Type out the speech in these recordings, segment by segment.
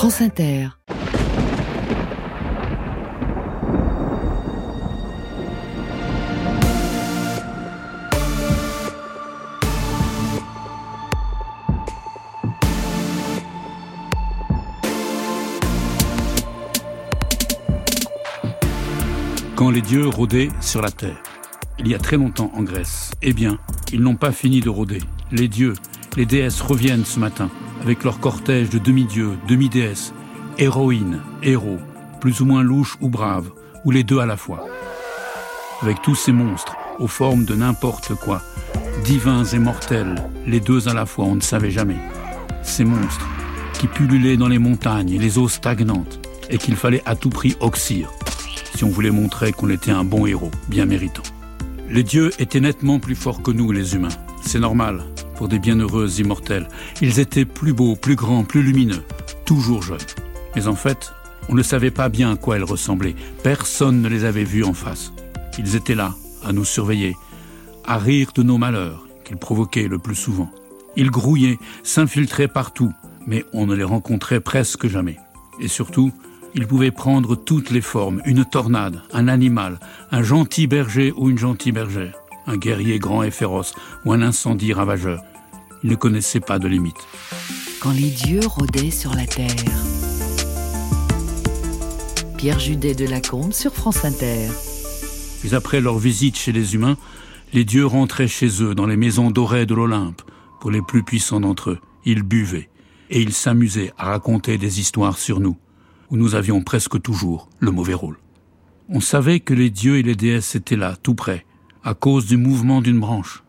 France Inter. Quand les dieux rôdaient sur la terre, il y a très longtemps en Grèce, eh bien, ils n'ont pas fini de rôder. Les dieux, les déesses reviennent ce matin avec leur cortège de demi-dieux, demi-déesses, héroïnes, héros, plus ou moins louches ou braves, ou les deux à la fois. Avec tous ces monstres, aux formes de n'importe quoi, divins et mortels, les deux à la fois, on ne savait jamais. Ces monstres, qui pullulaient dans les montagnes et les eaux stagnantes, et qu'il fallait à tout prix oxyre, si on voulait montrer qu'on était un bon héros, bien méritant. Les dieux étaient nettement plus forts que nous, les humains. C'est normal, pour des bienheureux immortels. Ils étaient plus beaux, plus grands, plus lumineux, toujours jeunes. Mais en fait, on ne savait pas bien à quoi ils ressemblaient. Personne ne les avait vus en face. Ils étaient là, à nous surveiller, à rire de nos malheurs, qu'ils provoquaient le plus souvent. Ils grouillaient, s'infiltraient partout, mais on ne les rencontrait presque jamais. Et surtout, ils pouvaient prendre toutes les formes, une tornade, un animal, un gentil berger ou une gentille bergère, un guerrier grand et féroce ou un incendie ravageur. Il ne connaissait pas de limite. Quand les dieux rôdaient sur la terre. Pierre Judet de Lacombe sur France Inter. Puis après leur visite chez les humains, les dieux rentraient chez eux dans les maisons dorées de l'Olympe. Pour les plus puissants d'entre eux, ils buvaient et ils s'amusaient à raconter des histoires sur nous, où nous avions presque toujours le mauvais rôle. On savait que les dieux et les déesses étaient là, tout près, à cause du mouvement d'une branche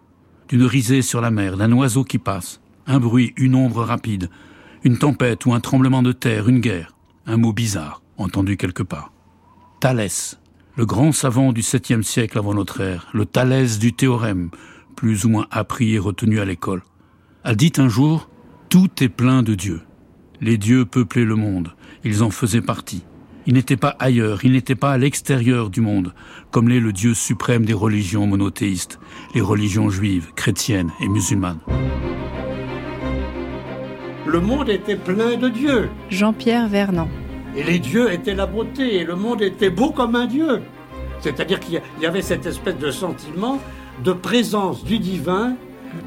d'une risée sur la mer, d'un oiseau qui passe, un bruit, une ombre rapide, une tempête ou un tremblement de terre, une guerre, un mot bizarre, entendu quelque part. Thalès, le grand savant du 7e siècle avant notre ère, le Thalès du théorème, plus ou moins appris et retenu à l'école, a dit un jour Tout est plein de dieux. Les dieux peuplaient le monde, ils en faisaient partie. Il n'était pas ailleurs, il n'était pas à l'extérieur du monde, comme l'est le Dieu suprême des religions monothéistes, les religions juives, chrétiennes et musulmanes. Le monde était plein de dieux. Jean-Pierre Vernant. Et les dieux étaient la beauté, et le monde était beau comme un dieu. C'est-à-dire qu'il y avait cette espèce de sentiment de présence du divin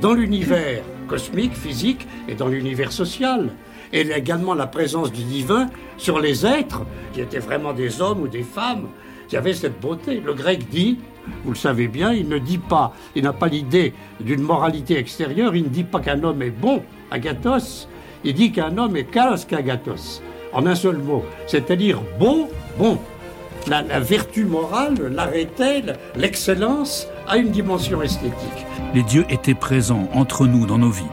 dans l'univers cosmique, physique et dans l'univers social et également la présence du divin sur les êtres, qui étaient vraiment des hommes ou des femmes, qui avaient cette beauté. Le grec dit, vous le savez bien, il ne dit pas, il n'a pas l'idée d'une moralité extérieure, il ne dit pas qu'un homme est bon, agathos, il dit qu'un homme est kalos qu'agathos, en un seul mot, c'est-à-dire bon, bon. La, vertu morale, l'arrêté, l'excellence a une dimension esthétique. Les dieux étaient présents entre nous dans nos vies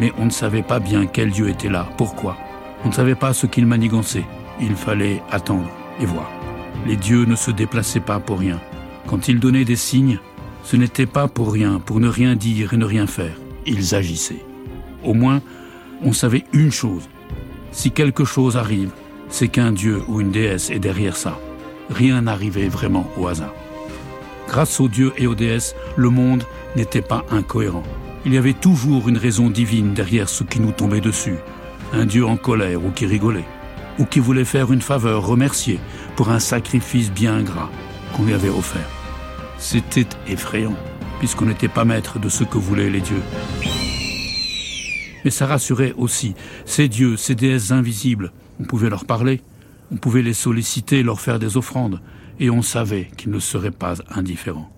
mais on ne savait pas bien quel Dieu était là, pourquoi. On ne savait pas ce qu'il manigançait. Il fallait attendre et voir. Les dieux ne se déplaçaient pas pour rien. Quand ils donnaient des signes, ce n'était pas pour rien, pour ne rien dire et ne rien faire. Ils agissaient. Au moins, on savait une chose. Si quelque chose arrive, c'est qu'un dieu ou une déesse est derrière ça. Rien n'arrivait vraiment au hasard. Grâce aux dieux et aux déesses, le monde n'était pas incohérent. Il y avait toujours une raison divine derrière ce qui nous tombait dessus. Un Dieu en colère ou qui rigolait, ou qui voulait faire une faveur, remercier pour un sacrifice bien ingrat qu'on lui avait offert. C'était effrayant, puisqu'on n'était pas maître de ce que voulaient les dieux. Mais ça rassurait aussi. Ces dieux, ces déesses invisibles, on pouvait leur parler, on pouvait les solliciter, leur faire des offrandes, et on savait qu'ils ne seraient pas indifférents.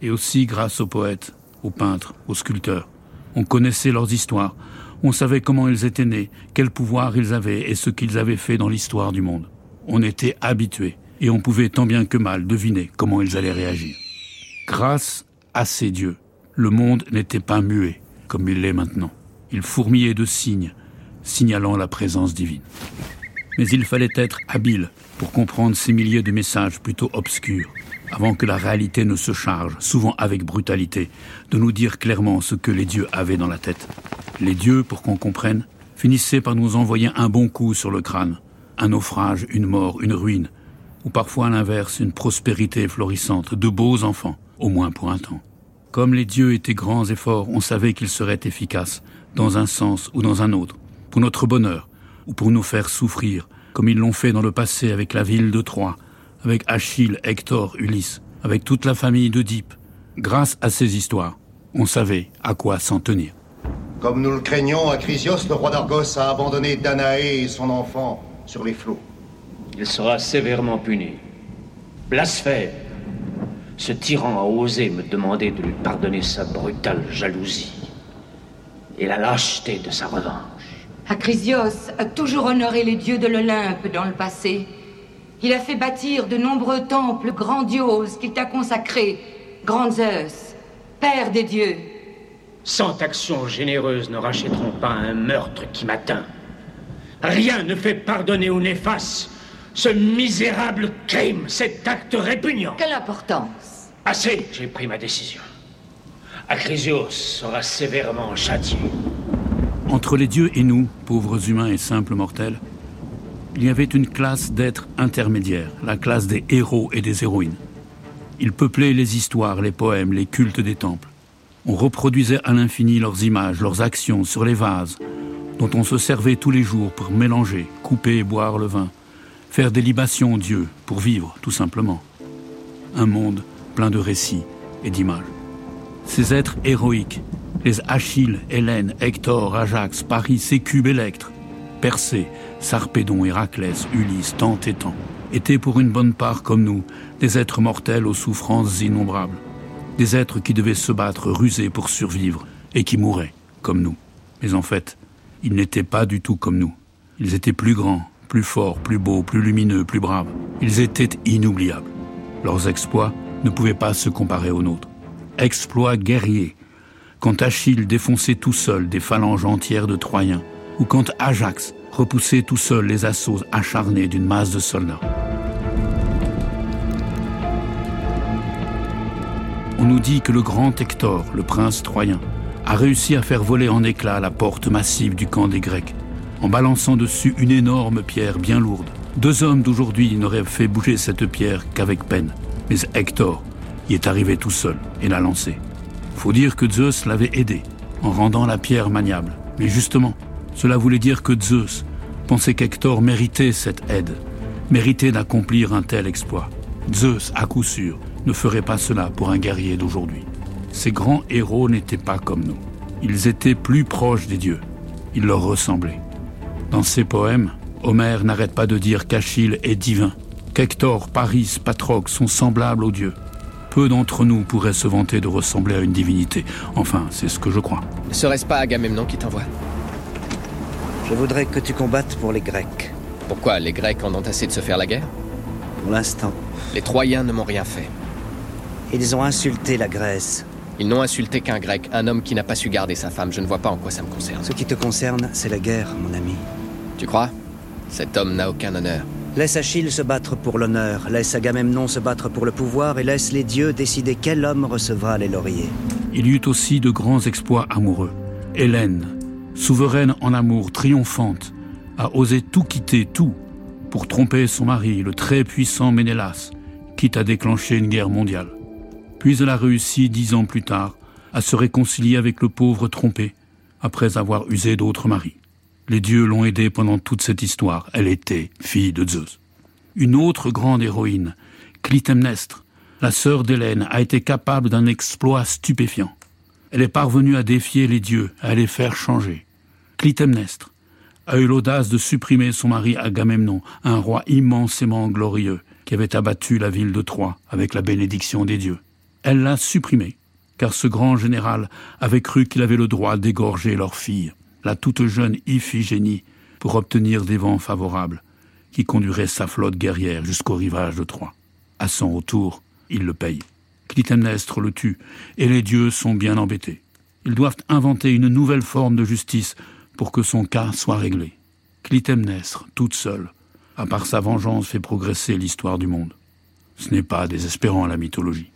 Et aussi grâce aux poètes, aux peintres, aux sculpteurs. On connaissait leurs histoires, on savait comment ils étaient nés, quel pouvoir ils avaient et ce qu'ils avaient fait dans l'histoire du monde. On était habitués et on pouvait tant bien que mal deviner comment ils allaient réagir. Grâce à ces dieux, le monde n'était pas muet comme il l'est maintenant. Il fourmillait de signes, signalant la présence divine. Mais il fallait être habile pour comprendre ces milliers de messages plutôt obscurs, avant que la réalité ne se charge, souvent avec brutalité, de nous dire clairement ce que les dieux avaient dans la tête. Les dieux, pour qu'on comprenne, finissaient par nous envoyer un bon coup sur le crâne, un naufrage, une mort, une ruine, ou parfois à l'inverse, une prospérité florissante, de beaux enfants, au moins pour un temps. Comme les dieux étaient grands et forts, on savait qu'ils seraient efficaces, dans un sens ou dans un autre, pour notre bonheur, ou pour nous faire souffrir, comme ils l'ont fait dans le passé avec la ville de Troie, avec Achille, Hector, Ulysse, avec toute la famille d'Oedipe. Grâce à ces histoires, on savait à quoi s'en tenir. Comme nous le craignons, Acrisios, le roi d'Argos, a abandonné Danaé et son enfant sur les flots. Il sera sévèrement puni. Blasphème. Ce tyran a osé me demander de lui pardonner sa brutale jalousie et la lâcheté de sa revanche. Acrisios a toujours honoré les dieux de l'Olympe dans le passé. Il a fait bâtir de nombreux temples grandioses qu'il t'a consacrés. Grand Zeus, Père des dieux. Cent actions généreuses ne rachèteront pas un meurtre qui m'atteint. Rien ne fait pardonner ou néfaste ce misérable crime, cet acte répugnant. Quelle importance Assez, j'ai pris ma décision. Acrisios sera sévèrement châtié. Entre les dieux et nous, pauvres humains et simples mortels, il y avait une classe d'êtres intermédiaires, la classe des héros et des héroïnes. Ils peuplaient les histoires, les poèmes, les cultes des temples. On reproduisait à l'infini leurs images, leurs actions sur les vases, dont on se servait tous les jours pour mélanger, couper et boire le vin, faire des libations aux dieux pour vivre, tout simplement. Un monde plein de récits et d'images. Ces êtres héroïques, les Achille, Hélène, Hector, Ajax, Paris, Sécube, Électre, Persée, Sarpédon, Héraclès, Ulysse, tant et tant, étaient pour une bonne part comme nous, des êtres mortels aux souffrances innombrables, des êtres qui devaient se battre rusés pour survivre et qui mouraient comme nous. Mais en fait, ils n'étaient pas du tout comme nous. Ils étaient plus grands, plus forts, plus beaux, plus lumineux, plus braves. Ils étaient inoubliables. Leurs exploits ne pouvaient pas se comparer aux nôtres. Exploits guerriers. Quand Achille défonçait tout seul des phalanges entières de Troyens, ou quand Ajax repoussait tout seul les assauts acharnés d'une masse de soldats. On nous dit que le grand Hector, le prince troyen, a réussi à faire voler en éclats la porte massive du camp des Grecs, en balançant dessus une énorme pierre bien lourde. Deux hommes d'aujourd'hui n'auraient fait bouger cette pierre qu'avec peine. Mais Hector y est arrivé tout seul et l'a lancée. Faut dire que Zeus l'avait aidé en rendant la pierre maniable. Mais justement, cela voulait dire que Zeus pensait qu'Hector méritait cette aide, méritait d'accomplir un tel exploit. Zeus, à coup sûr, ne ferait pas cela pour un guerrier d'aujourd'hui. Ces grands héros n'étaient pas comme nous. Ils étaient plus proches des dieux. Ils leur ressemblaient. Dans ses poèmes, Homère n'arrête pas de dire qu'Achille est divin, qu'Hector, Paris, Patrocle sont semblables aux dieux. Peu d'entre nous pourraient se vanter de ressembler à une divinité. Enfin, c'est ce que je crois. Serait-ce pas Agamemnon qui t'envoie? Je voudrais que tu combattes pour les Grecs. Pourquoi Les Grecs en ont assez de se faire la guerre? Pour l'instant. Les Troyens ne m'ont rien fait. Ils ont insulté la Grèce. Ils n'ont insulté qu'un grec, un homme qui n'a pas su garder sa femme. Je ne vois pas en quoi ça me concerne. Ce qui te concerne, c'est la guerre, mon ami. Tu crois? Cet homme n'a aucun honneur. Laisse Achille se battre pour l'honneur, laisse Agamemnon se battre pour le pouvoir et laisse les dieux décider quel homme recevra les lauriers. Il y eut aussi de grands exploits amoureux. Hélène, souveraine en amour, triomphante, a osé tout quitter, tout, pour tromper son mari, le très puissant Ménélas, quitte à déclencher une guerre mondiale. Puis elle a réussi, dix ans plus tard, à se réconcilier avec le pauvre trompé, après avoir usé d'autres maris. Les dieux l'ont aidée pendant toute cette histoire. Elle était fille de Zeus. Une autre grande héroïne, Clytemnestre, la sœur d'Hélène, a été capable d'un exploit stupéfiant. Elle est parvenue à défier les dieux, à les faire changer. Clytemnestre a eu l'audace de supprimer son mari Agamemnon, un roi immensément glorieux, qui avait abattu la ville de Troie avec la bénédiction des dieux. Elle l'a supprimé, car ce grand général avait cru qu'il avait le droit d'égorger leur fille, la toute jeune Iphigénie, pour obtenir des vents favorables, qui conduiraient sa flotte guerrière jusqu'au rivage de Troie. À son retour, il le paye. Clytemnestre le tue, et les dieux sont bien embêtés. Ils doivent inventer une nouvelle forme de justice pour que son cas soit réglé. Clytemnestre, toute seule, a par sa vengeance fait progresser l'histoire du monde. Ce n'est pas désespérant la mythologie.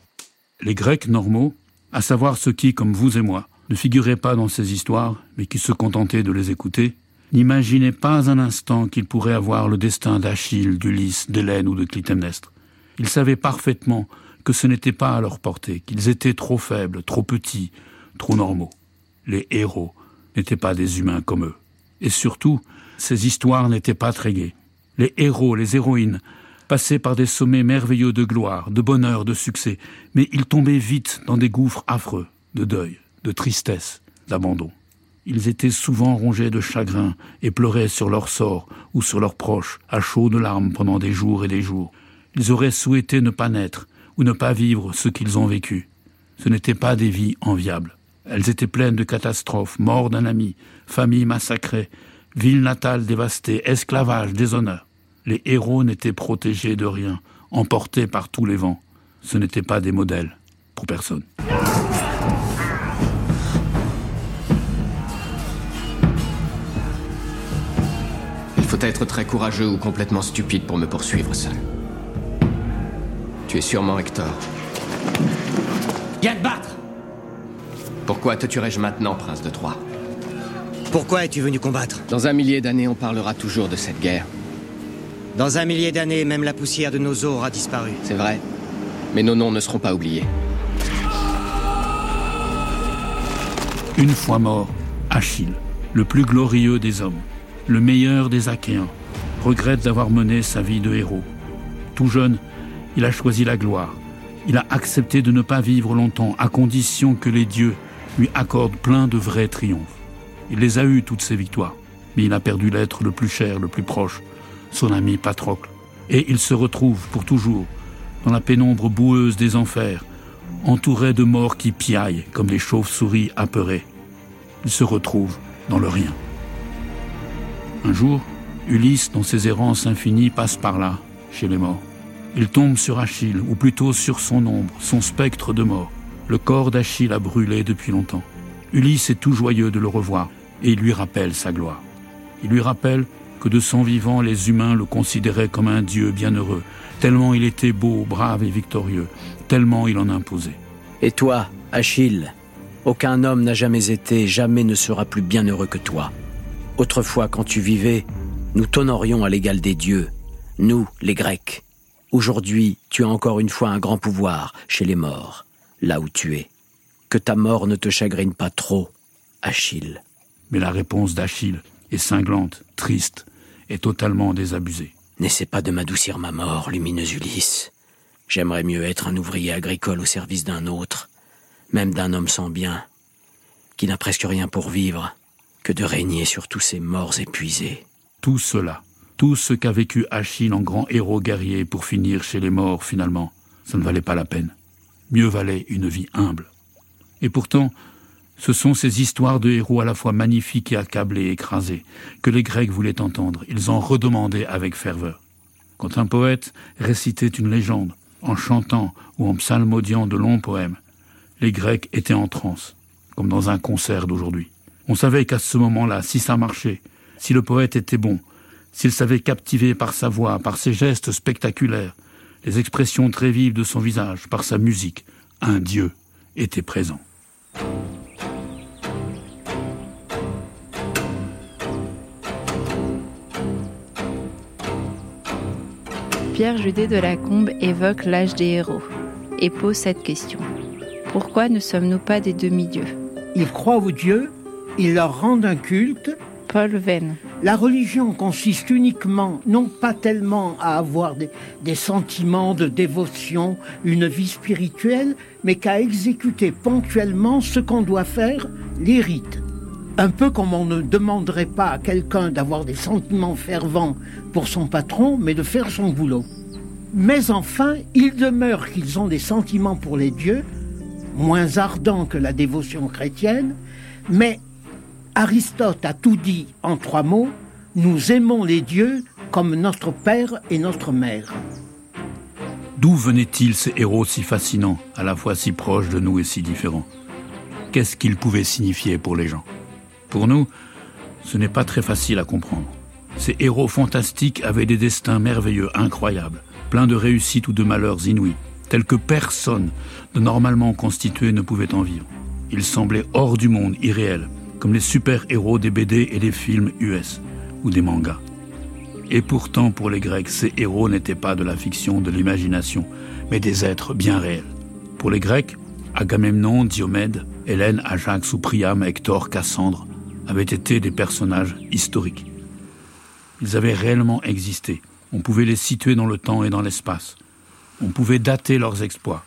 Les Grecs normaux, à savoir ceux qui, comme vous et moi, ne figuraient pas dans ces histoires, mais qui se contentaient de les écouter, n'imaginaient pas un instant qu'ils pourraient avoir le destin d'Achille, d'Ulysse, d'Hélène ou de Clytemnestre. Ils savaient parfaitement que ce n'était pas à leur portée, qu'ils étaient trop faibles, trop petits, trop normaux. Les héros n'étaient pas des humains comme eux. Et surtout, ces histoires n'étaient pas très gaies. Les héros, les héroïnes, passaient par des sommets merveilleux de gloire, de bonheur, de succès, mais ils tombaient vite dans des gouffres affreux, de deuil, de tristesse, d'abandon. Ils étaient souvent rongés de chagrin et pleuraient sur leur sort ou sur leurs proches, à chaudes larmes pendant des jours et des jours. Ils auraient souhaité ne pas naître ou ne pas vivre ce qu'ils ont vécu. Ce n'étaient pas des vies enviables. Elles étaient pleines de catastrophes, mort d'un ami, famille massacrée, ville natale dévastée, esclavage, déshonneur. Les héros n'étaient protégés de rien, emportés par tous les vents. Ce n'étaient pas des modèles pour personne. Il faut être très courageux ou complètement stupide pour me poursuivre seul. Tu es sûrement Hector. Viens te battre Pourquoi te tuerais-je maintenant, prince de Troie Pourquoi es-tu venu combattre Dans un millier d'années, on parlera toujours de cette guerre. Dans un millier d'années, même la poussière de nos os aura disparu. C'est vrai. Mais nos noms ne seront pas oubliés. Une fois mort, Achille, le plus glorieux des hommes, le meilleur des Achéens, regrette d'avoir mené sa vie de héros. Tout jeune, il a choisi la gloire. Il a accepté de ne pas vivre longtemps, à condition que les dieux lui accordent plein de vrais triomphes. Il les a eus, toutes ces victoires, mais il a perdu l'être le plus cher, le plus proche, son ami Patrocle. Et il se retrouve, pour toujours, dans la pénombre boueuse des enfers, entouré de morts qui piaillent comme des chauves-souris apeurées. Il se retrouve dans le rien. Un jour, Ulysse, dans ses errances infinies, passe par là, chez les morts. Il tombe sur Achille, ou plutôt sur son ombre, son spectre de mort. Le corps d'Achille a brûlé depuis longtemps. Ulysse est tout joyeux de le revoir, et il lui rappelle sa gloire. Il lui rappelle que de son vivant, les humains le considéraient comme un dieu bienheureux, tellement il était beau, brave et victorieux, tellement il en imposait. Et toi, Achille, aucun homme n'a jamais été, jamais ne sera plus bienheureux que toi. Autrefois, quand tu vivais, nous t'honorions à l'égal des dieux, nous, les Grecs. Aujourd'hui, tu as encore une fois un grand pouvoir chez les morts, là où tu es. Que ta mort ne te chagrine pas trop, Achille. Mais la réponse d'Achille est cinglante, triste et totalement désabusée. N'essaie pas de m'adoucir ma mort, lumineux Ulysse. J'aimerais mieux être un ouvrier agricole au service d'un autre, même d'un homme sans bien, qui n'a presque rien pour vivre, que de régner sur tous ces morts épuisés. Tout cela, tout ce qu'a vécu Achille en grand héros guerrier pour finir chez les morts finalement, ça ne valait pas la peine. Mieux valait une vie humble. Et pourtant, ce sont ces histoires de héros à la fois magnifiques et accablés, écrasés, que les Grecs voulaient entendre. Ils en redemandaient avec ferveur. Quand un poète récitait une légende, en chantant ou en psalmodiant de longs poèmes, les Grecs étaient en transe, comme dans un concert d'aujourd'hui. On savait qu'à ce moment-là, si ça marchait, si le poète était bon, s'il savait captiver par sa voix, par ses gestes spectaculaires, les expressions très vives de son visage, par sa musique, un dieu était présent. Pierre Judet de la Combe évoque l'âge des héros et pose cette question. Pourquoi ne sommes-nous pas des demi-dieux? Ils croient aux dieux, ils leur rendent un culte. Paul Venn. La religion consiste uniquement, non pas tellement à avoir des, sentiments de dévotion, une vie spirituelle, mais qu'à exécuter ponctuellement ce qu'on doit faire, les rites. Un peu comme on ne demanderait pas à quelqu'un d'avoir des sentiments fervents pour son patron, mais de faire son boulot. Mais enfin, il demeure qu'ils ont des sentiments pour les dieux, moins ardents que la dévotion chrétienne, mais Aristote a tout dit en trois mots, nous aimons les dieux comme notre père et notre mère. D'où venaient-ils ces héros si fascinants, à la fois si proches de nous et si différents? Qu'est-ce qu'ils pouvaient signifier pour les gens? Pour nous, ce n'est pas très facile à comprendre. Ces héros fantastiques avaient des destins merveilleux, incroyables, pleins de réussites ou de malheurs inouïs, tels que personne de normalement constitué ne pouvait en vivre. Ils semblaient hors du monde, irréels, comme les super-héros des BD et des films US ou des mangas. Et pourtant, pour les Grecs, ces héros n'étaient pas de la fiction, de l'imagination, mais des êtres bien réels. Pour les Grecs, Agamemnon, Diomède, Hélène, Ajax ou Priam, Hector, Cassandre avaient été des personnages historiques. Ils avaient réellement existé. On pouvait les situer dans le temps et dans l'espace. On pouvait dater leurs exploits,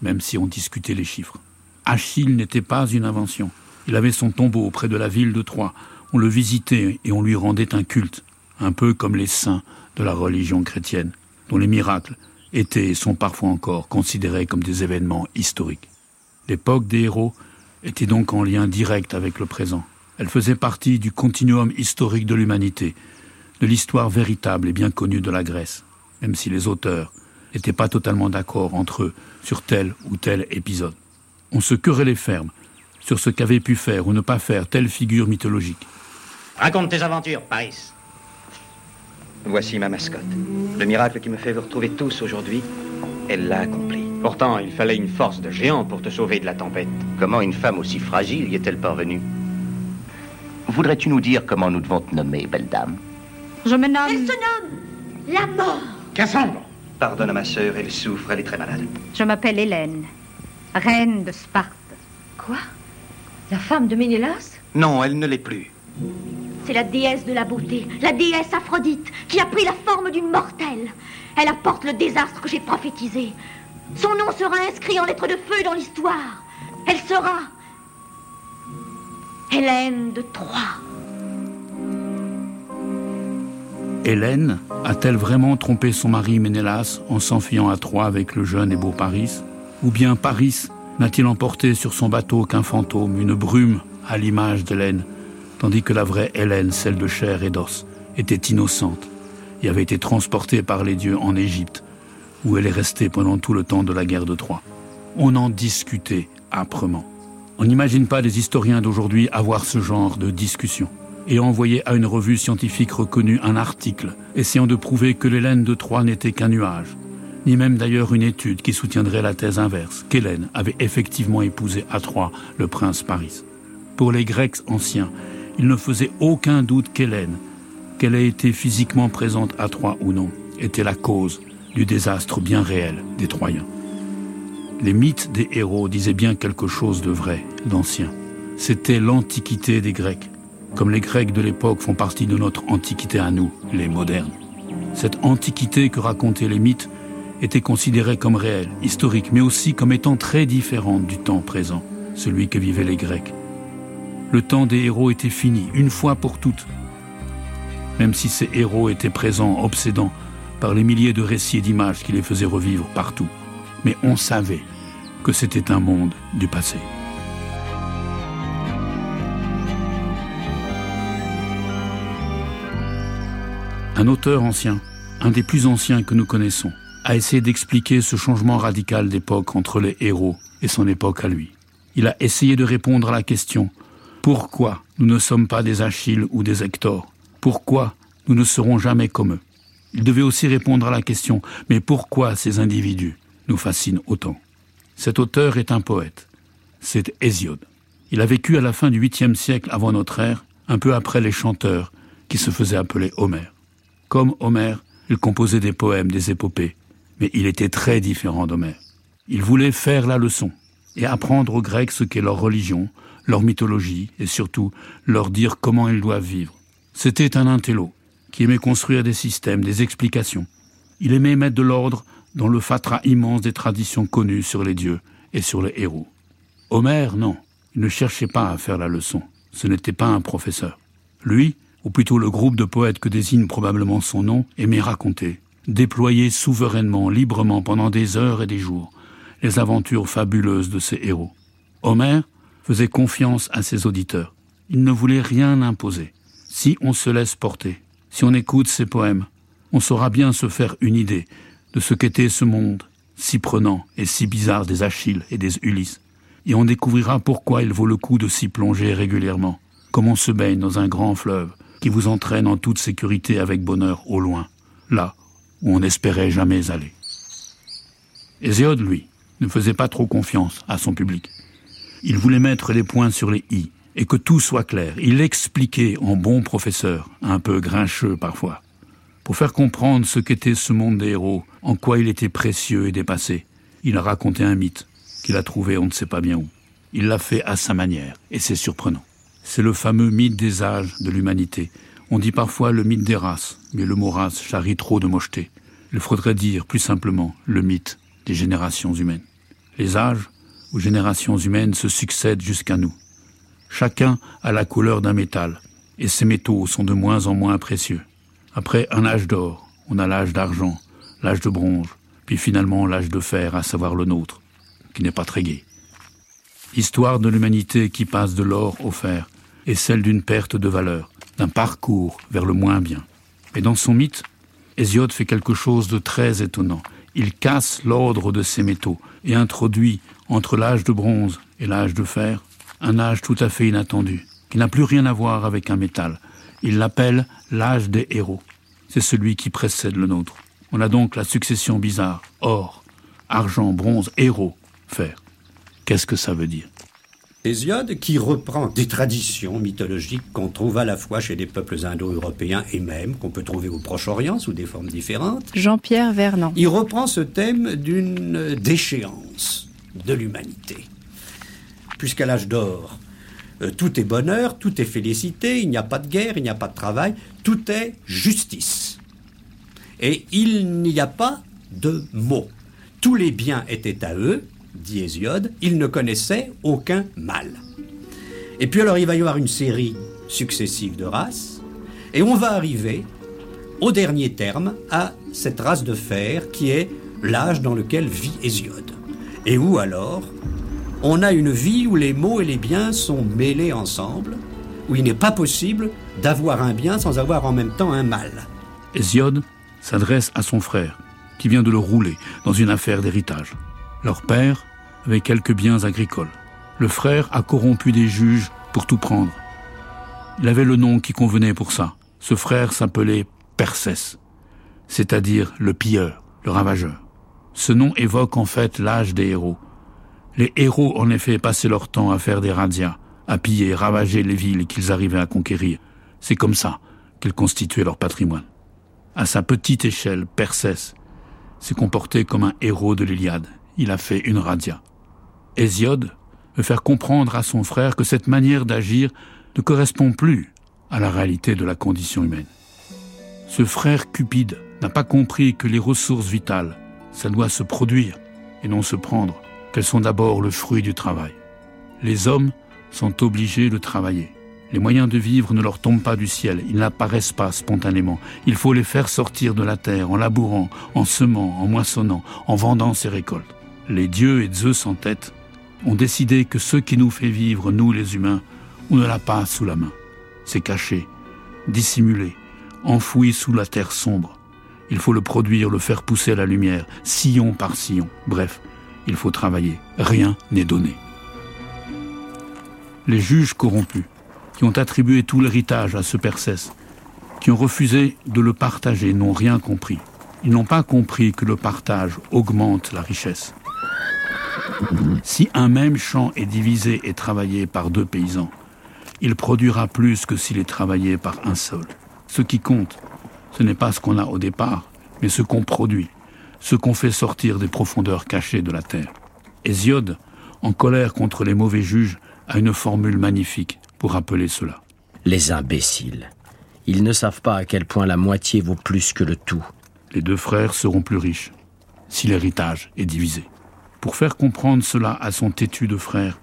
même si on discutait les chiffres. Achille n'était pas une invention. Il avait son tombeau auprès de la ville de Troie. On le visitait et on lui rendait un culte, un peu comme les saints de la religion chrétienne, dont les miracles étaient et sont parfois encore considérés comme des événements historiques. L'époque des héros était donc en lien direct avec le présent. Elle faisait partie du continuum historique de l'humanité, de l'histoire véritable et bien connue de la Grèce, même si les auteurs n'étaient pas totalement d'accord entre eux sur tel ou tel épisode. On se querellait ferme sur ce qu'avait pu faire ou ne pas faire telle figure mythologique. Raconte tes aventures, Paris. Voici ma mascotte. Le miracle qui me fait vous retrouver tous aujourd'hui, elle l'a accompli. Pourtant, il fallait une force de géant pour te sauver de la tempête. Comment une femme aussi fragile y est-elle parvenue? Voudrais-tu nous dire comment nous devons te nommer, belle dame? Je me nomme... Elle se nomme la mort. Cassandre Pardonne à ma sœur, elle souffre, elle est très malade. Je m'appelle Hélène, reine de Sparte. Quoi? La femme de Ménélas Non, elle ne l'est plus. C'est la déesse de la beauté, la déesse Aphrodite, qui a pris la forme d'une mortelle. Elle apporte le désastre que j'ai prophétisé. Son nom sera inscrit en lettres de feu dans l'histoire. Elle sera Hélène de Troie. Hélène a-t-elle vraiment trompé son mari Ménélas en s'enfuyant à Troie avec le jeune et beau Paris? Ou bien Paris n'a-t-il emporté sur son bateau qu'un fantôme, une brume à l'image d'Hélène, tandis que la vraie Hélène, celle de chair et d'os, était innocente et avait été transportée par les dieux en Égypte, où elle est restée pendant tout le temps de la guerre de Troie. On en discutait âprement. On n'imagine pas les historiens d'aujourd'hui avoir ce genre de discussion et envoyer à une revue scientifique reconnue un article essayant de prouver que l'Hélène de Troie n'était qu'un nuage, ni même d'ailleurs une étude qui soutiendrait la thèse inverse, qu'Hélène avait effectivement épousé à Troie le prince Paris. Pour les Grecs anciens, il ne faisait aucun doute qu'Hélène, qu'elle ait été physiquement présente à Troie ou non, était la cause du désastre bien réel des Troyens. Les mythes des héros disaient bien quelque chose de vrai, d'ancien. C'était l'antiquité des Grecs, comme les Grecs de l'époque font partie de notre antiquité à nous, les modernes. Cette antiquité que racontaient les mythes était considérée comme réelle, historique, mais aussi comme étant très différente du temps présent, celui que vivaient les Grecs. Le temps des héros était fini, une fois pour toutes. Même si ces héros étaient présents, obsédants, par les milliers de récits et d'images qui les faisaient revivre partout. Mais on savait que c'était un monde du passé. Un auteur ancien, un des plus anciens que nous connaissons, a essayé d'expliquer ce changement radical d'époque entre les héros et son époque à lui. Il a essayé de répondre à la question pourquoi nous ne sommes pas des Achilles ou des Hector? Pourquoi nous ne serons jamais comme eux? Il devait aussi répondre à la question mais pourquoi ces individus nous fascinent autant? Cet auteur est un poète. C'est Hésiode. Il a vécu à la fin du 8e siècle avant notre ère, un peu après les chanteurs qui se faisaient appeler Homère. Comme Homère, il composait des poèmes, des épopées, mais il était très différent d'Homère. Il voulait faire la leçon et apprendre aux Grecs ce qu'est leur religion, leur mythologie et surtout leur dire comment ils doivent vivre. C'était un intello qui aimait construire des systèmes, des explications. Il aimait mettre de l'ordre dans le fatras immense des traditions connues sur les dieux et sur les héros. Homère, non, il ne cherchait pas à faire la leçon. Ce n'était pas un professeur. Lui, ou plutôt le groupe de poètes que désigne probablement son nom, aimait raconter, déployer souverainement, librement, pendant des heures et des jours, les aventures fabuleuses de ses héros. Homère faisait confiance à ses auditeurs. Il ne voulait rien imposer. Si on se laisse porter, si on écoute ses poèmes, on saura bien se faire une idée de ce qu'était ce monde, si prenant et si bizarre des Achilles et des Ulysses. Et on découvrira pourquoi il vaut le coup de s'y plonger régulièrement, comme on se baigne dans un grand fleuve, qui vous entraîne en toute sécurité avec bonheur au loin, là où on n'espérait jamais aller. Hésiode, lui, ne faisait pas trop confiance à son public. Il voulait mettre les points sur les i et que tout soit clair. Il expliquait en bon professeur, un peu grincheux parfois, pour faire comprendre ce qu'était ce monde des héros, en quoi il était précieux et dépassé. Il a raconté un mythe qu'il a trouvé on ne sait pas bien où. Il l'a fait à sa manière, et c'est surprenant. C'est le fameux mythe des âges de l'humanité. On dit parfois le mythe des races, mais le mot race charrie trop de mocheté. Il faudrait dire, plus simplement, le mythe des générations humaines. Les âges ou générations humaines se succèdent jusqu'à nous. Chacun a la couleur d'un métal, et ces métaux sont de moins en moins précieux. Après un âge d'or, on a l'âge d'argent, l'âge de bronze, puis finalement l'âge de fer, à savoir le nôtre, qui n'est pas très gai. Histoire de l'humanité qui passe de l'or au fer, et celle d'une perte de valeur, d'un parcours vers le moins bien. Et dans son mythe, Hésiode fait quelque chose de très étonnant. Il casse l'ordre de ces métaux et introduit entre l'âge de bronze et l'âge de fer un âge tout à fait inattendu, qui n'a plus rien à voir avec un métal. Il l'appelle l'âge des héros. C'est celui qui précède le nôtre. On a donc la succession bizarre. Or, argent, bronze, héros, fer. Qu'est-ce que ça veut dire? Hésiode qui reprend des traditions mythologiques qu'on trouve à la fois chez les peuples indo-européens et même qu'on peut trouver au Proche-Orient sous des formes différentes. Jean-Pierre Vernant. Il reprend ce thème d'une déchéance de l'humanité. Puisqu'à l'âge d'or, euh, tout est bonheur, tout est félicité, il n'y a pas de guerre, il n'y a pas de travail, tout est justice. Et il n'y a pas de mots. Tous les biens étaient à eux, dit Hésiode, ils ne connaissaient aucun mal. Et puis alors il va y avoir une série successive de races, et on va arriver au dernier terme à cette race de fer qui est l'âge dans lequel vit Hésiode. Et où alors on a une vie où les mots et les biens sont mêlés ensemble, où il n'est pas possible d'avoir un bien sans avoir en même temps un mal. Hésiode s'adresse à son frère, qui vient de le rouler dans une affaire d'héritage. Leur père avait quelques biens agricoles. Le frère a corrompu des juges pour tout prendre. Il avait le nom qui convenait pour ça. Ce frère s'appelait Persès, c'est-à-dire le pilleur, le ravageur. Ce nom évoque en fait l'âge des héros. Les héros en effet passaient leur temps à faire des razzias, à piller, ravager les villes qu'ils arrivaient à conquérir. C'est comme ça qu'ils constituaient leur patrimoine. À sa petite échelle, Persès s'est comporté comme un héros de l'Iliade. Il a fait une razzia. Hésiode veut faire comprendre à son frère que cette manière d'agir ne correspond plus à la réalité de la condition humaine. Ce frère cupide n'a pas compris que les ressources vitales, ça doit se produire et non se prendre, qu'elles sont d'abord le fruit du travail. Les hommes sont obligés de travailler. Les moyens de vivre ne leur tombent pas du ciel, ils n'apparaissent pas spontanément. Il faut les faire sortir de la terre en labourant, en semant, en moissonnant, en vendant ses récoltes. Les dieux et Zeus en tête ont décidé que ce qui nous fait vivre, nous les humains, on ne l'a pas sous la main. C'est caché, dissimulé, enfoui sous la terre sombre. Il faut le produire, le faire pousser à la lumière, sillon par sillon. Bref, il faut travailler. Rien n'est donné. Les juges corrompus, qui ont attribué tout l'héritage à ce Persès, qui ont refusé de le partager, n'ont rien compris. Ils n'ont pas compris que le partage augmente la richesse. Si un même champ est divisé et travaillé par deux paysans, il produira plus que s'il est travaillé par un seul. Ce qui compte, ce n'est pas ce qu'on a au départ, mais ce qu'on produit, ce qu'on fait sortir des profondeurs cachées de la terre. Hésiode, en colère contre les mauvais juges, a une formule magnifique pour rappeler cela. Les imbéciles. Ils ne savent pas à quel point la moitié vaut plus que le tout. Les deux frères seront plus riches si l'héritage est divisé. Pour faire comprendre cela à son têtu de frère,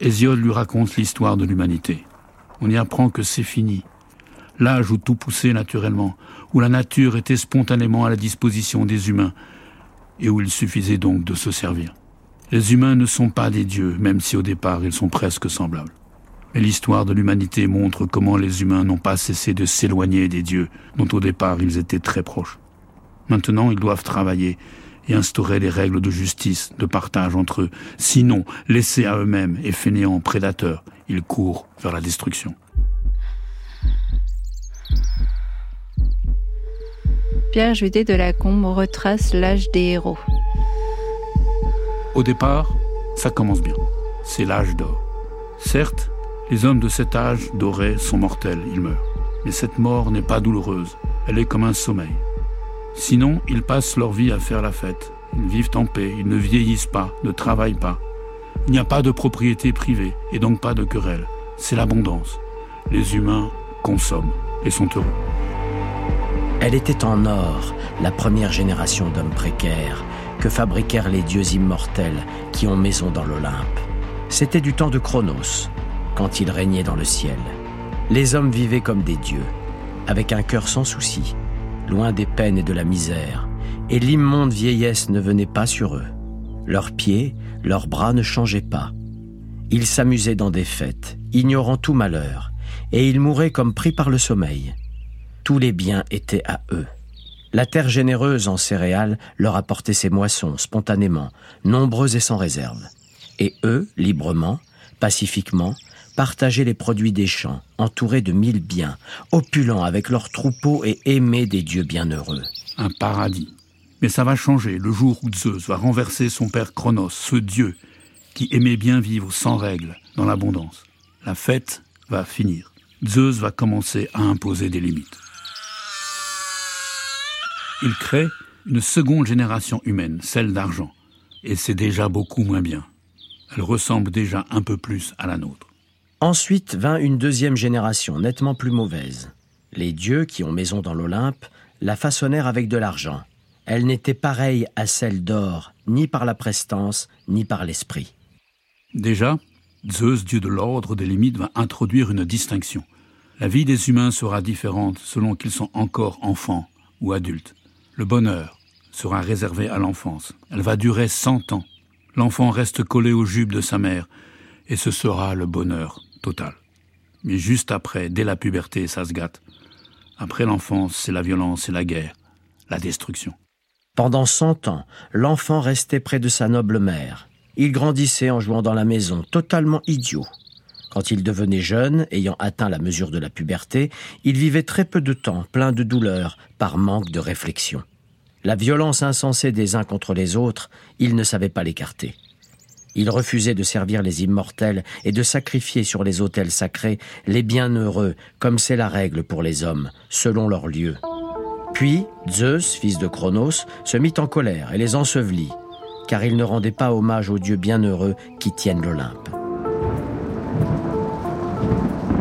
Hésiode lui raconte l'histoire de l'humanité. On y apprend que c'est fini. L'âge où tout poussait naturellement, où la nature était spontanément à la disposition des humains, et où il suffisait donc de se servir. Les humains ne sont pas des dieux, même si au départ ils sont presque semblables. Mais l'histoire de l'humanité montre comment les humains n'ont pas cessé de s'éloigner des dieux, dont au départ ils étaient très proches. Maintenant, ils doivent travailler et instaurer des règles de justice, de partage entre eux. Sinon, laissés à eux-mêmes et fainéants prédateurs, ils courent vers la destruction. Pierre Judet de la Combe retrace l'âge des héros. Au départ, ça commence bien. C'est l'âge d'or. Certes, les hommes de cet âge doré sont mortels, ils meurent. Mais cette mort n'est pas douloureuse, elle est comme un sommeil. Sinon, ils passent leur vie à faire la fête. Ils vivent en paix, ils ne vieillissent pas, ne travaillent pas. Il n'y a pas de propriété privée et donc pas de querelle. C'est l'abondance. Les humains consomment. et sont heureux. Elle était en or, la première génération d'hommes précaires que fabriquèrent les dieux immortels qui ont maison dans l'Olympe. C'était du temps de Chronos, quand il régnait dans le ciel. Les hommes vivaient comme des dieux, avec un cœur sans souci, loin des peines et de la misère, et l'immonde vieillesse ne venait pas sur eux. Leurs pieds, leurs bras ne changeaient pas. Ils s'amusaient dans des fêtes, ignorant tout malheur, et ils mouraient comme pris par le sommeil. Tous les biens étaient à eux. La terre généreuse en céréales leur apportait ses moissons spontanément, nombreuses et sans réserve. Et eux, librement, pacifiquement, partageaient les produits des champs, entourés de mille biens, opulents avec leurs troupeaux et aimés des dieux bienheureux. Un paradis. Mais ça va changer le jour où Zeus va renverser son père Chronos, ce dieu qui aimait bien vivre sans règles, dans l'abondance. La fête va finir. Zeus va commencer à imposer des limites. Il crée une seconde génération humaine, celle d'argent. Et c'est déjà beaucoup moins bien. Elle ressemble déjà un peu plus à la nôtre. Ensuite vint une deuxième génération, nettement plus mauvaise. Les dieux qui ont maison dans l'Olympe la façonnèrent avec de l'argent. Elle n'était pareille à celle d'or, ni par la prestance, ni par l'esprit. Déjà, Zeus, dieu de l'ordre des limites, va introduire une distinction. La vie des humains sera différente selon qu'ils sont encore enfants ou adultes. Le bonheur sera réservé à l'enfance. Elle va durer cent ans. L'enfant reste collé aux jupes de sa mère, et ce sera le bonheur total. Mais juste après, dès la puberté, ça se gâte. Après l'enfance, c'est la violence et la guerre, la destruction. Pendant cent ans, l'enfant restait près de sa noble mère. Il grandissait en jouant dans la maison, totalement idiot. Quand il devenait jeune, ayant atteint la mesure de la puberté, il vivait très peu de temps, plein de douleurs, par manque de réflexion. La violence insensée des uns contre les autres, il ne savait pas l'écarter. Il refusait de servir les immortels et de sacrifier sur les autels sacrés les bienheureux, comme c'est la règle pour les hommes, selon leur lieu. Puis, Zeus, fils de Chronos, se mit en colère et les ensevelit, car il ne rendait pas hommage aux dieux bienheureux qui tiennent l'Olympe.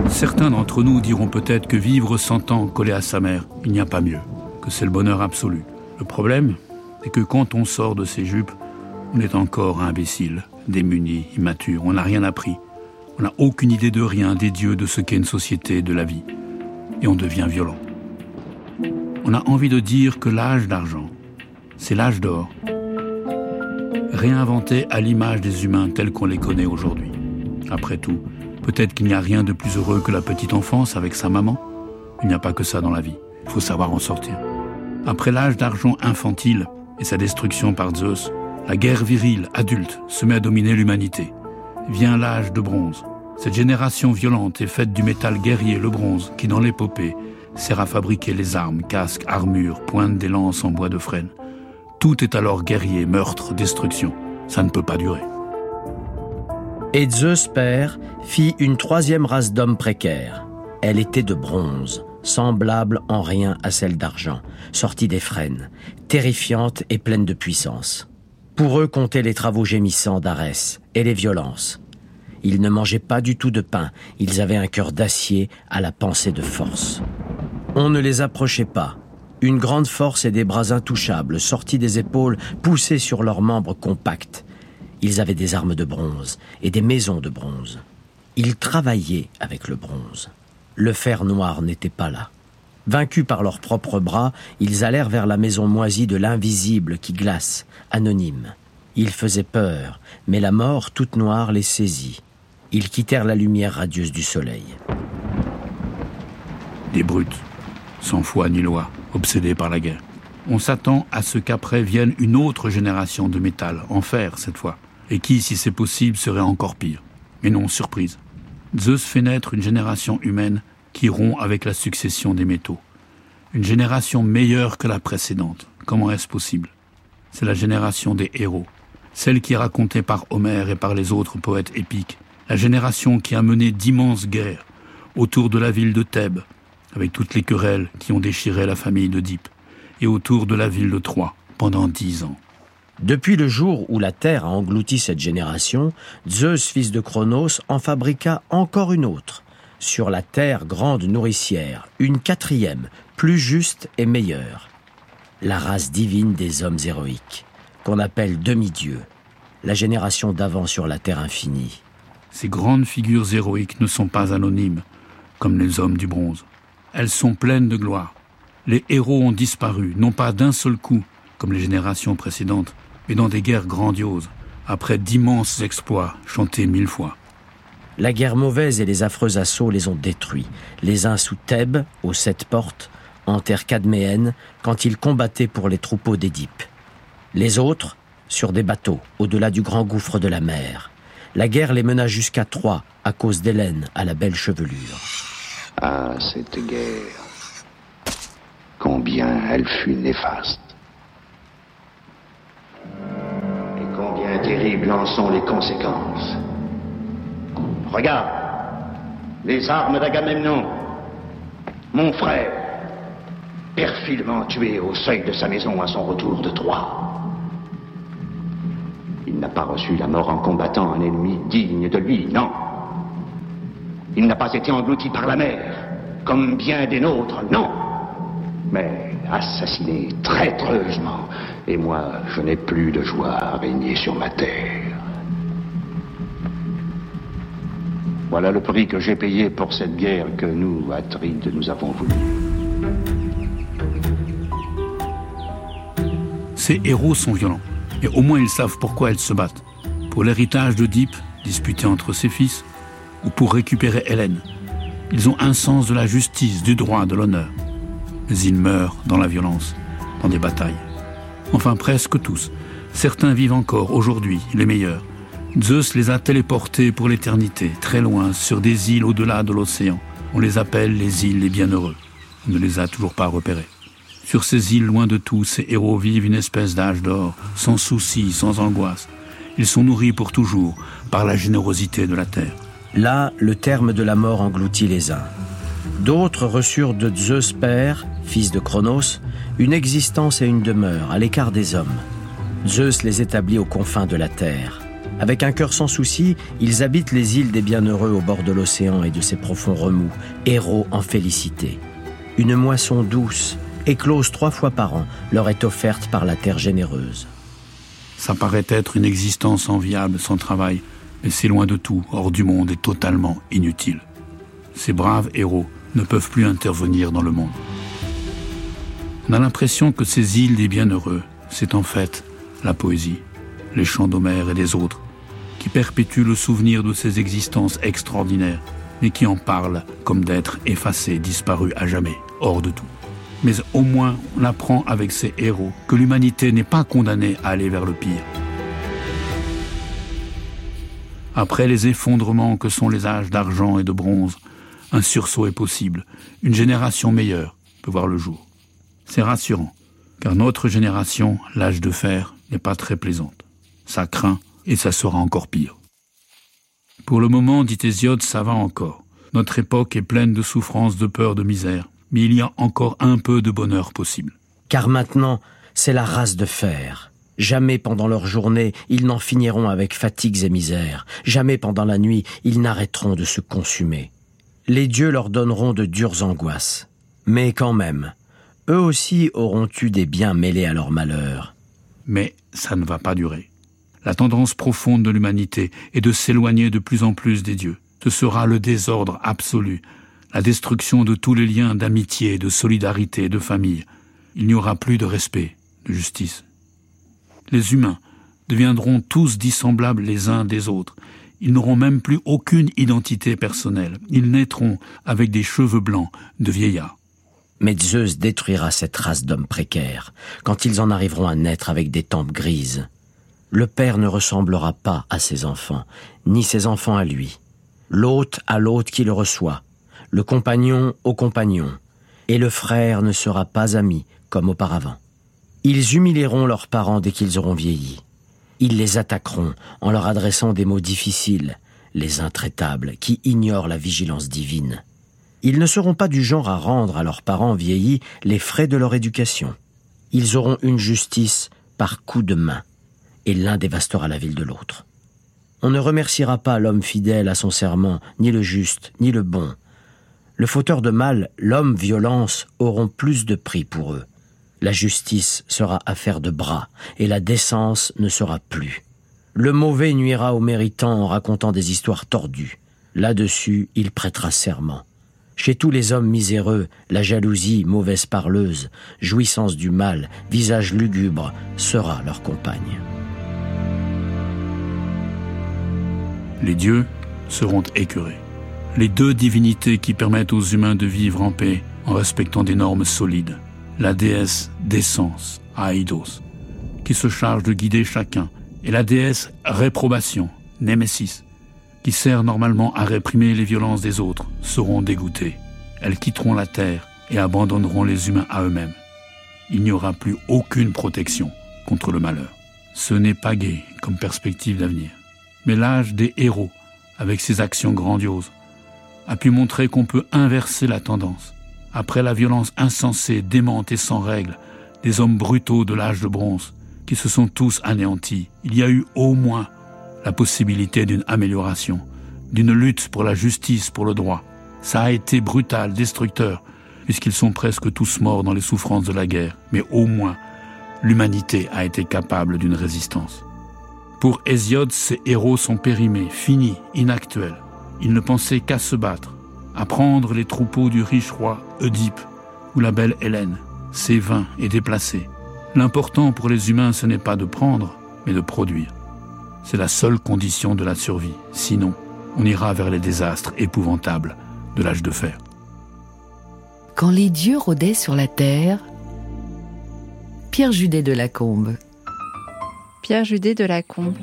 Certains d'entre nous diront peut-être que vivre cent ans collé à sa mère, il n'y a pas mieux, que c'est le bonheur absolu. Le problème, c'est que quand on sort de ses jupes, on est encore imbécile, démuni, immature, on n'a rien appris. On n'a aucune idée de rien, des dieux, de ce qu'est une société, de la vie. Et on devient violent. On a envie de dire que l'âge d'argent, c'est l'âge d'or, réinventé à l'image des humains tels qu'on les connaît aujourd'hui. Après tout, peut-être qu'il n'y a rien de plus heureux que la petite enfance avec sa maman. Il n'y a pas que ça dans la vie. Il faut savoir en sortir. Après l'âge d'argent infantile et sa destruction par Zeus, la guerre virile, adulte, se met à dominer l'humanité. Vient l'âge de bronze. Cette génération violente est faite du métal guerrier, le bronze, qui dans l'épopée sert à fabriquer les armes, casques, armures, pointes des lances en bois de frêne. Tout est alors guerrier, meurtre, destruction. Ça ne peut pas durer. Et Zeus père fit une troisième race d'hommes précaires. Elle était de bronze, semblable en rien à celle d'argent, sortie des frênes, terrifiante et pleine de puissance. Pour eux comptaient les travaux gémissants d'Arès et les violences. Ils ne mangeaient pas du tout de pain, ils avaient un cœur d'acier à la pensée de force. On ne les approchait pas. Une grande force et des bras intouchables, sortis des épaules, poussés sur leurs membres compacts. Ils avaient des armes de bronze et des maisons de bronze. Ils travaillaient avec le bronze. Le fer noir n'était pas là. Vaincus par leurs propres bras, ils allèrent vers la maison moisie de l'invisible qui glace, anonyme. Ils faisaient peur, mais la mort toute noire les saisit. Ils quittèrent la lumière radieuse du soleil. Des brutes, sans foi ni loi, obsédés par la guerre. On s'attend à ce qu'après vienne une autre génération de métal, en fer cette fois, et qui, si c'est possible, serait encore pire. Mais non, surprise. Zeus fait naître une génération humaine qui rompt avec la succession des métaux. Une génération meilleure que la précédente. Comment est-ce possible? C'est la génération des héros, celle qui est racontée par Homère et par les autres poètes épiques, la génération qui a mené d'immenses guerres autour de la ville de Thèbes, avec toutes les querelles qui ont déchiré la famille d'Oedipe, et autour de la ville de Troie pendant dix ans. Depuis le jour où la Terre a englouti cette génération, Zeus, fils de Chronos, en fabriqua encore une autre, sur la terre grande nourricière, une quatrième, plus juste et meilleure. La race divine des hommes héroïques, qu'on appelle demi-dieux, la génération d'avant sur la terre infinie. Ces grandes figures héroïques ne sont pas anonymes, comme les hommes du bronze. Elles sont pleines de gloire. Les héros ont disparu, non pas d'un seul coup, comme les générations précédentes, mais dans des guerres grandioses, après d'immenses exploits chantés mille fois. La guerre mauvaise et les affreux assauts les ont détruits, les uns sous Thèbes, aux sept portes, en terre cadméenne, quand ils combattaient pour les troupeaux d'Édipe. Les autres, sur des bateaux, au-delà du grand gouffre de la mer. La guerre les mena jusqu'à Troie, à cause d'Hélène, à la belle chevelure. Ah, cette guerre. Combien elle fut néfaste. Et combien terribles en sont les conséquences. Regarde, les armes d'Agamemnon, mon frère, perfidement tué au seuil de sa maison à son retour de Troie. Il n'a pas reçu la mort en combattant un ennemi digne de lui, non. Il n'a pas été englouti par la mer, comme bien des nôtres, non. Mais assassiné traîtreusement. Et moi, je n'ai plus de joie à régner sur ma terre. Voilà le prix que j'ai payé pour cette guerre que nous, Atrides, nous avons voulu. Ces héros sont violents, et au moins ils savent pourquoi ils se battent. Pour l'héritage d'Oedipe, disputé entre ses fils, ou pour récupérer Hélène. Ils ont un sens de la justice, du droit, de l'honneur. Mais ils meurent dans la violence, dans des batailles. Enfin presque tous. Certains vivent encore aujourd'hui, les meilleurs. Zeus les a téléportés pour l'éternité, très loin, sur des îles au-delà de l'océan. On les appelle les îles les bienheureux. On ne les a toujours pas repérés. Sur ces îles loin de tout, ces héros vivent une espèce d'âge d'or, sans soucis, sans angoisse. Ils sont nourris pour toujours par la générosité de la terre. Là, le terme de la mort engloutit les uns. D'autres reçurent de Zeus père, fils de Cronos, une existence et une demeure à l'écart des hommes. Zeus les établit aux confins de la terre. Avec un cœur sans souci, ils habitent les îles des bienheureux au bord de l'océan et de ses profonds remous, héros en félicité. Une moisson douce, éclose trois fois par an, leur est offerte par la terre généreuse. Ça paraît être une existence enviable sans travail, mais c'est loin de tout, hors du monde et totalement inutile. Ces braves héros ne peuvent plus intervenir dans le monde. On a l'impression que ces îles des bienheureux, c'est en fait la poésie, les chants d'Homère et des autres, qui perpétuent le souvenir de ces existences extraordinaires, mais qui en parlent comme d'êtres effacés, disparus à jamais, hors de tout. Mais au moins, on apprend avec ces héros que l'humanité n'est pas condamnée à aller vers le pire. Après les effondrements que sont les âges d'argent et de bronze, un sursaut est possible. Une génération meilleure peut voir le jour. C'est rassurant, car notre génération, l'âge de fer, n'est pas très plaisante. Ça craint et ça sera encore pire. Pour le moment, dit Hésiode, ça va encore. Notre époque est pleine de souffrances, de peur, de misère, mais il y a encore un peu de bonheur possible. Car maintenant, c'est la race de fer. Jamais pendant leur journée, ils n'en finiront avec fatigues et misères. Jamais pendant la nuit, ils n'arrêteront de se consumer. Les dieux leur donneront de dures angoisses. Mais quand même, eux aussi auront eu des biens mêlés à leur malheur. Mais ça ne va pas durer. La tendance profonde de l'humanité est de s'éloigner de plus en plus des dieux. Ce sera le désordre absolu, la destruction de tous les liens d'amitié, de solidarité, de famille. Il n'y aura plus de respect, de justice. Les humains deviendront tous dissemblables les uns des autres. Ils n'auront même plus aucune identité personnelle. Ils naîtront avec des cheveux blancs de vieillards. Mais Zeus détruira cette race d'hommes précaires quand ils en arriveront à naître avec des tempes grises. Le père ne ressemblera pas à ses enfants, ni ses enfants à lui. L'hôte à l'hôte qui le reçoit, le compagnon au compagnon, et le frère ne sera pas ami comme auparavant. Ils humilieront leurs parents dès qu'ils auront vieilli. Ils les attaqueront en leur adressant des mots difficiles, les intraitables, qui ignorent la vigilance divine. Ils ne seront pas du genre à rendre à leurs parents vieillis les frais de leur éducation. Ils auront une justice par coup de main, et l'un dévastera la ville de l'autre. On ne remerciera pas l'homme fidèle à son serment, ni le juste, ni le bon, Le fauteur de mal, l'homme violence, auront plus de prix pour eux. La justice sera affaire de bras, et la décence ne sera plus. Le mauvais nuira au méritant en racontant des histoires tordues. Là-dessus, il prêtera serment. Chez tous les hommes miséreux, la jalousie, mauvaise parleuse, jouissance du mal, visage lugubre, sera leur compagne. Les dieux seront écœurés. Les deux divinités qui permettent aux humains de vivre en paix en respectant des normes solides. La déesse d'essence, Aïdos, qui se charge de guider chacun, et la déesse réprobation, Némésis, qui sert normalement à réprimer les violences des autres, seront dégoûtées. Elles quitteront la terre et abandonneront les humains à eux-mêmes. Il n'y aura plus aucune protection contre le malheur. Ce n'est pas gai comme perspective d'avenir. Mais l'âge des héros, avec ses actions grandioses, a pu montrer qu'on peut inverser la tendance. Après la violence insensée, démente et sans règle des hommes brutaux de l'âge de bronze, qui se sont tous anéantis, il y a eu au moins la possibilité d'une amélioration, d'une lutte pour la justice, pour le droit. Ça a été brutal, destructeur, puisqu'ils sont presque tous morts dans les souffrances de la guerre, mais au moins l'humanité a été capable d'une résistance. Pour Hésiode, ces héros sont périmés, finis, inactuels. Ils ne pensaient qu'à se battre, à prendre les troupeaux du riche roi Oedipe ou la belle Hélène, ses vains et déplacés. L'important pour les humains, ce n'est pas de prendre, mais de produire. C'est la seule condition de la survie. Sinon, on ira vers les désastres épouvantables de l'âge de fer. Quand les dieux rôdaient sur la terre, Pierre Judet de Lacombe. Pierre Judet de Lacombe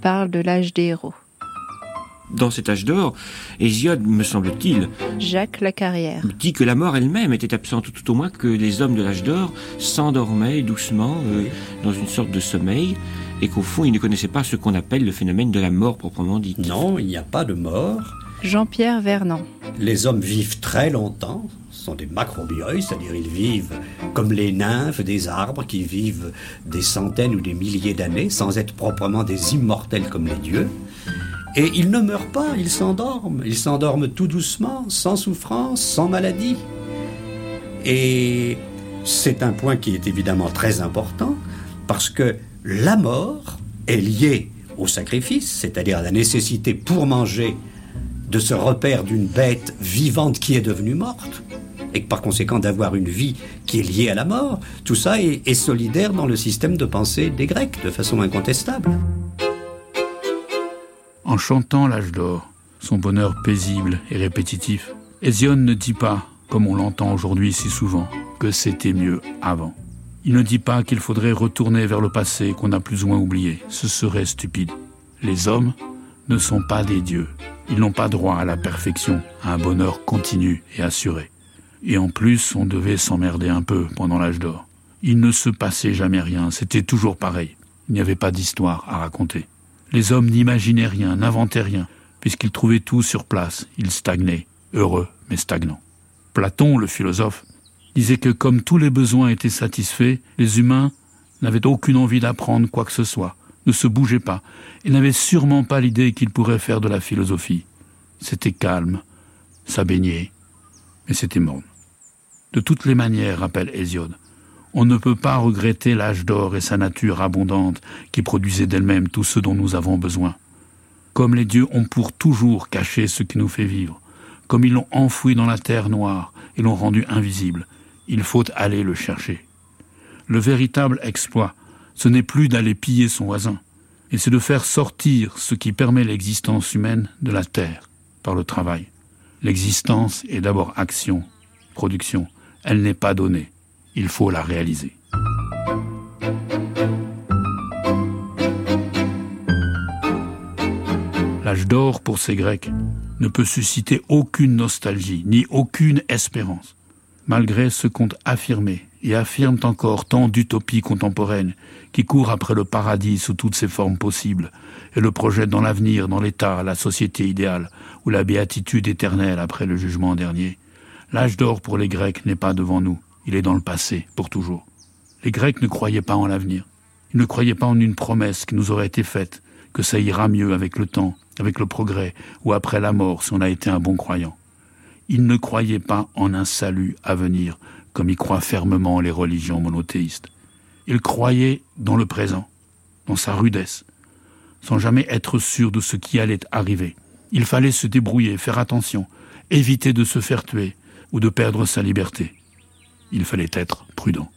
parle de l'âge des héros. Dans cet âge d'or, Hésiode, me semble-t-il, Jacques Lacarrière dit que la mort elle-même était absente, tout au moins que les hommes de l'âge d'or s'endormaient doucement euh, dans une sorte de sommeil, et qu'au fond, ils ne connaissaient pas ce qu'on appelle le phénomène de la mort proprement dit. Non, il n'y a pas de mort. Jean-Pierre Vernant. Les hommes vivent très longtemps, sont des macrobieux, c'est-à-dire ils vivent comme les nymphes des arbres qui vivent des centaines ou des milliers d'années sans être proprement des immortels comme les dieux. Et ils ne meurent pas, ils s'endorment. Ils s'endorment tout doucement, sans souffrance, sans maladie. Et c'est un point qui est évidemment très important parce que la mort est liée au sacrifice, c'est-à-dire à la nécessité pour manger de se repère d'une bête vivante qui est devenue morte, et par conséquent d'avoir une vie qui est liée à la mort, tout ça est, est solidaire dans le système de pensée des Grecs, de façon incontestable. En chantant l'âge d'or, son bonheur paisible et répétitif, Hésione ne dit pas, comme on l'entend aujourd'hui si souvent, que c'était mieux avant. Il ne dit pas qu'il faudrait retourner vers le passé qu'on a plus ou moins oublié. Ce serait stupide. Les hommes ne sont pas des dieux. Ils n'ont pas droit à la perfection, à un bonheur continu et assuré. Et en plus, on devait s'emmerder un peu pendant l'âge d'or. Il ne se passait jamais rien, c'était toujours pareil. Il n'y avait pas d'histoire à raconter. Les hommes n'imaginaient rien, n'inventaient rien, puisqu'ils trouvaient tout sur place. Ils stagnaient, heureux mais stagnants. Platon, le philosophe, disait que comme tous les besoins étaient satisfaits, les humains n'avaient aucune envie d'apprendre quoi que ce soit, ne se bougeaient pas, et n'avaient sûrement pas l'idée qu'ils pourraient faire de la philosophie. C'était calme, ça baignait, mais c'était morne. De toutes les manières, rappelle Hésiode, on ne peut pas regretter l'âge d'or et sa nature abondante qui produisait d'elle-même tout ce dont nous avons besoin. Comme les dieux ont pour toujours caché ce qui nous fait vivre, comme ils l'ont enfoui dans la terre noire et l'ont rendu invisible, il faut aller le chercher. Le véritable exploit, ce n'est plus d'aller piller son voisin, et c'est de faire sortir ce qui permet l'existence humaine de la terre par le travail. L'existence est d'abord action, production, elle n'est pas donnée, il faut la réaliser. L'âge d'or pour ces Grecs ne peut susciter aucune nostalgie ni aucune espérance, malgré ce qu'ont affirmé et affirment encore tant d'utopies contemporaines qui courent après le paradis sous toutes ses formes possibles et le projettent dans l'avenir, dans l'État, la société idéale ou la béatitude éternelle après le jugement dernier. L'âge d'or pour les Grecs n'est pas devant nous, il est dans le passé, pour toujours. Les Grecs ne croyaient pas en l'avenir. Ils ne croyaient pas en une promesse qui nous aurait été faite, que ça ira mieux avec le temps, avec le progrès, ou après la mort si on a été un bon croyant. Ils ne croyaient pas en un salut à venir, comme y croient fermement les religions monothéistes. Ils croyaient dans le présent, dans sa rudesse, sans jamais être sûrs de ce qui allait arriver. Il fallait se débrouiller, faire attention, éviter de se faire tuer ou de perdre sa liberté. Il fallait être prudent.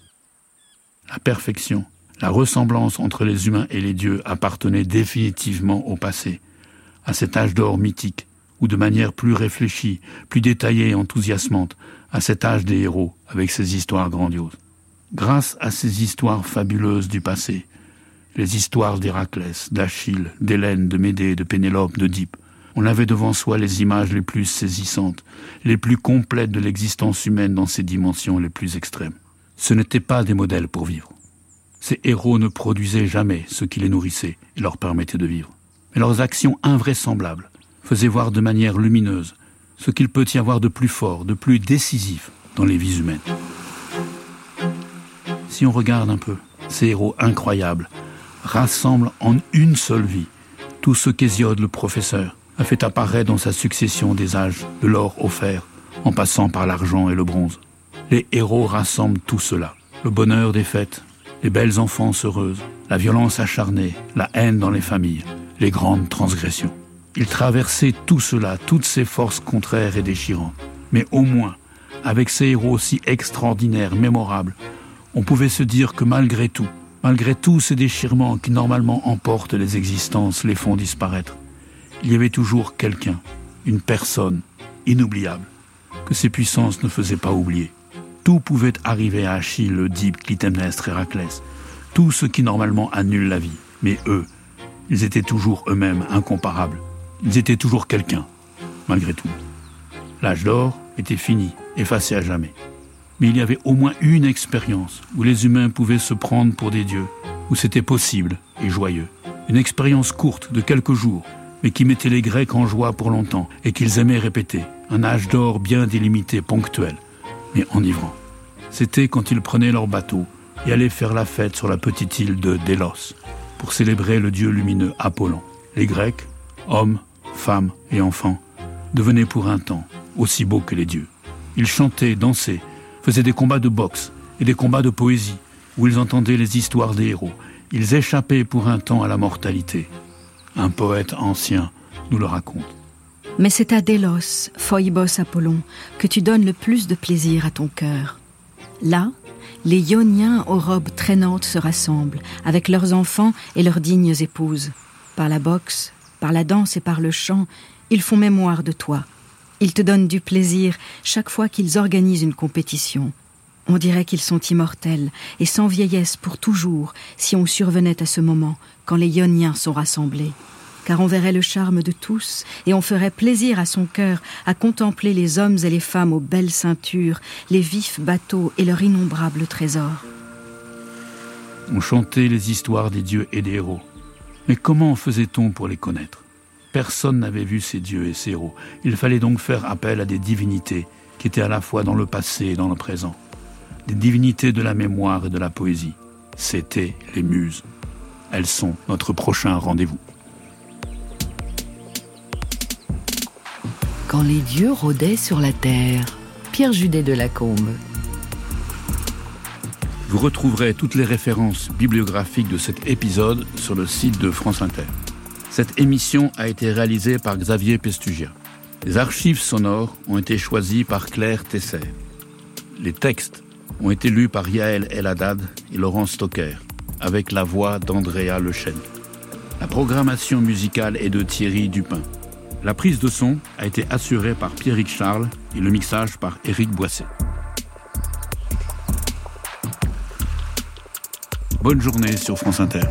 La perfection, la ressemblance entre les humains et les dieux appartenait définitivement au passé, à cet âge d'or mythique, ou de manière plus réfléchie, plus détaillée et enthousiasmante, à cet âge des héros, avec ses histoires grandioses. Grâce à ces histoires fabuleuses du passé, les histoires d'Héraclès, d'Achille, d'Hélène, de Médée, de Pénélope, d'Oedipe, on avait devant soi les images les plus saisissantes, les plus complètes de l'existence humaine dans ses dimensions les plus extrêmes. Ce n'étaient pas des modèles pour vivre. Ces héros ne produisaient jamais ce qui les nourrissait et leur permettait de vivre. Mais leurs actions invraisemblables faisaient voir de manière lumineuse ce qu'il peut y avoir de plus fort, de plus décisif dans les vies humaines. Si on regarde un peu, ces héros incroyables rassemblent en une seule vie tout ce qu'Hésiode le professeur a fait apparaître dans sa succession des âges, de l'or au fer, en passant par l'argent et le bronze. Les héros rassemblent tout cela. Le bonheur des fêtes, les belles enfances heureuses, la violence acharnée, la haine dans les familles, les grandes transgressions. Ils traversaient tout cela, toutes ces forces contraires et déchirantes. Mais au moins, avec ces héros si extraordinaires, mémorables, on pouvait se dire que malgré tout, malgré tous ces déchirements qui normalement emportent les existences, les font disparaître, il y avait toujours quelqu'un, une personne inoubliable, que ces puissances ne faisaient pas oublier. Tout pouvait arriver à Achille, Oedipe, Clytemnestre, Héraclès, tout ce qui normalement annule la vie. Mais eux, ils étaient toujours eux-mêmes incomparables. Ils étaient toujours quelqu'un, malgré tout. L'âge d'or était fini, effacé à jamais. Mais il y avait au moins une expérience où les humains pouvaient se prendre pour des dieux, où c'était possible et joyeux. Une expérience courte de quelques jours, mais qui mettait les Grecs en joie pour longtemps et qu'ils aimaient répéter. Un âge d'or bien délimité, ponctuel, mais enivrant. C'était quand ils prenaient leur bateau et allaient faire la fête sur la petite île de Délos pour célébrer le dieu lumineux Apollon. Les Grecs, hommes, femmes et enfants, devenaient pour un temps aussi beaux que les dieux. Ils chantaient, dansaient, faisaient des combats de boxe et des combats de poésie où ils entendaient les histoires des héros. Ils échappaient pour un temps à la mortalité. Un poète ancien nous le raconte. Mais c'est à Délos, Phoibos Apollon, que tu donnes le plus de plaisir à ton cœur. Là, les Ioniens aux robes traînantes se rassemblent, avec leurs enfants et leurs dignes épouses. Par la boxe, par la danse et par le chant, ils font mémoire de toi. Ils te donnent du plaisir chaque fois qu'ils organisent une compétition. On dirait qu'ils sont immortels et sans vieillesse pour toujours si on survenait à ce moment quand les Ioniens sont rassemblés. Car on verrait le charme de tous et on ferait plaisir à son cœur à contempler les hommes et les femmes aux belles ceintures, les vifs bateaux et leurs innombrables trésors. On chantait les histoires des dieux et des héros. Mais comment faisait-on pour les connaître? Personne n'avait vu ces dieux et ces héros. Il fallait donc faire appel à des divinités qui étaient à la fois dans le passé et dans le présent. Des divinités de la mémoire et de la poésie. C'étaient les muses. Elles sont notre prochain rendez-vous. Quand les dieux rôdaient sur la terre, Pierre Judet de Lacombe. Vous retrouverez toutes les références bibliographiques de cet épisode sur le site de France Inter. Cette émission a été réalisée par Xavier Pestugia. Les archives sonores ont été choisies par Claire Tesser. Les textes ont été lus par Yael El Haddad et Laurent Stocker, avec la voix d'Andrea Lechêne. La programmation musicale est de Thierry Dupin. La prise de son a été assurée par Pierrick Charles et le mixage par Éric Boisset. Bonne journée sur France Inter.